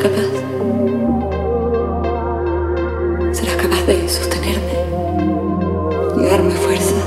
capaz? ¿Serás capaz de sostenerme y darme fuerza?